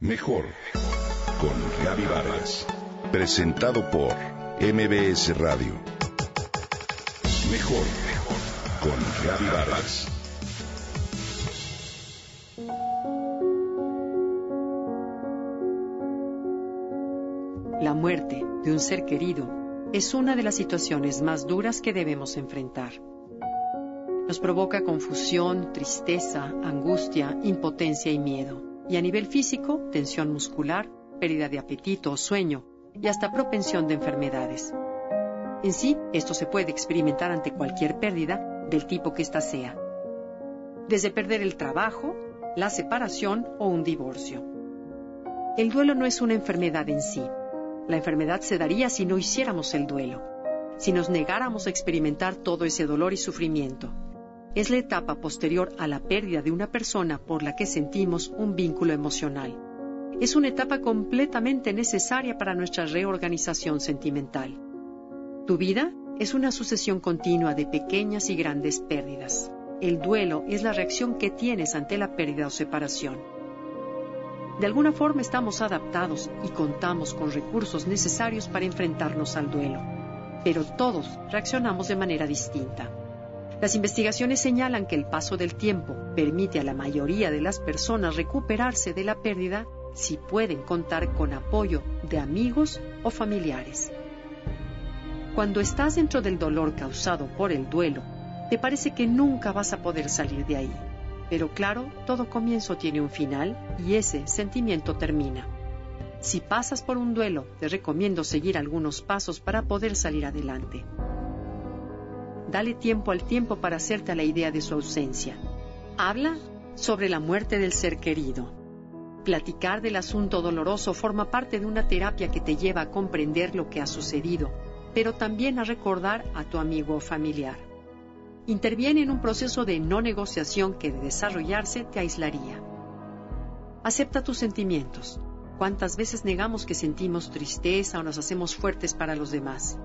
Mejor con Gaby Vargas. Presentado por MBS Radio. Mejor con Gaby Vargas. La muerte de un ser querido es una de las situaciones más duras que debemos enfrentar. Nos provoca confusión, tristeza, angustia, impotencia y miedo y a nivel físico, tensión muscular, pérdida de apetito o sueño y hasta propensión de enfermedades. En sí, esto se puede experimentar ante cualquier pérdida del tipo que ésta sea, desde perder el trabajo, la separación o un divorcio. El duelo no es una enfermedad en sí. La enfermedad se daría si no hiciéramos el duelo, si nos negáramos a experimentar todo ese dolor y sufrimiento es la etapa posterior a la pérdida de una persona por la que sentimos un vínculo emocional. Es una etapa completamente necesaria para nuestra reorganización sentimental. Tu vida es una sucesión continua de pequeñas y grandes pérdidas. El duelo es la reacción que tienes ante la pérdida o separación. De alguna forma estamos adaptados y contamos con recursos necesarios para enfrentarnos al duelo, pero todos reaccionamos de manera distinta. Las investigaciones señalan que el paso del tiempo permite a la mayoría de las personas recuperarse de la pérdida si pueden contar con apoyo de amigos o familiares. Cuando estás dentro del dolor causado por el duelo, te parece que nunca vas a poder salir de ahí. Pero claro, todo comienzo tiene un final y ese sentimiento termina. Si pasas por un duelo, te recomiendo seguir algunos pasos para poder salir adelante. Dale tiempo al tiempo para hacerte la idea de su ausencia. Habla sobre la muerte del ser querido. Platicar del asunto doloroso forma parte de una terapia que te lleva a comprender lo que ha sucedido, pero también a recordar a tu amigo o familiar. Interviene en un proceso de no negociación que de desarrollarse te aislaría. Acepta tus sentimientos. ¿Cuántas veces negamos que sentimos tristeza o nos hacemos fuertes para los demás?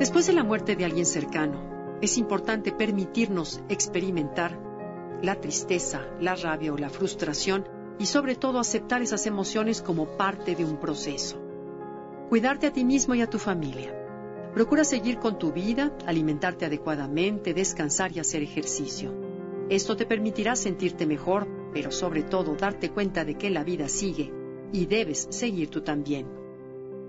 Después de la muerte de alguien cercano, es importante permitirnos experimentar la tristeza, la rabia o la frustración y sobre todo aceptar esas emociones como parte de un proceso. Cuidarte a ti mismo y a tu familia. Procura seguir con tu vida, alimentarte adecuadamente, descansar y hacer ejercicio. Esto te permitirá sentirte mejor, pero sobre todo darte cuenta de que la vida sigue y debes seguir tú también.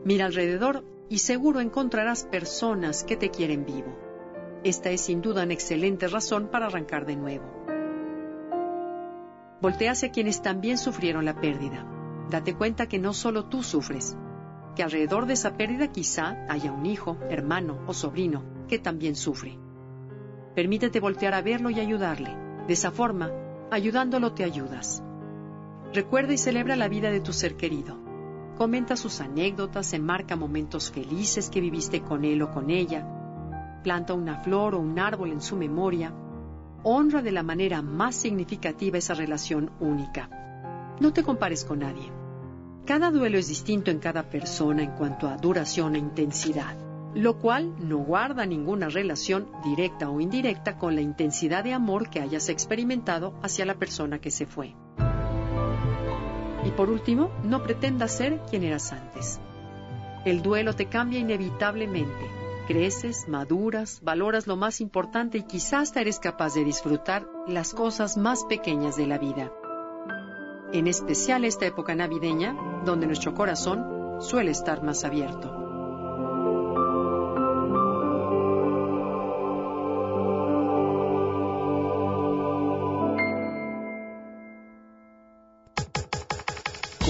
Mira alrededor y seguro encontrarás personas que te quieren vivo. Esta es sin duda una excelente razón para arrancar de nuevo. Voltea hacia quienes también sufrieron la pérdida. Date cuenta que no solo tú sufres, que alrededor de esa pérdida quizá haya un hijo, hermano o sobrino que también sufre. Permítete voltear a verlo y ayudarle. De esa forma, ayudándolo te ayudas. Recuerda y celebra la vida de tu ser querido. Comenta sus anécdotas, enmarca momentos felices que viviste con él o con ella. Planta una flor o un árbol en su memoria. Honra de la manera más significativa esa relación única. No te compares con nadie. Cada duelo es distinto en cada persona en cuanto a duración e intensidad, lo cual no guarda ninguna relación directa o indirecta con la intensidad de amor que hayas experimentado hacia la persona que se fue. Y por último, no pretendas ser quien eras antes. El duelo te cambia inevitablemente. Creces, maduras, valoras lo más importante y quizás hasta eres capaz de disfrutar las cosas más pequeñas de la vida. En especial esta época navideña, donde nuestro corazón suele estar más abierto.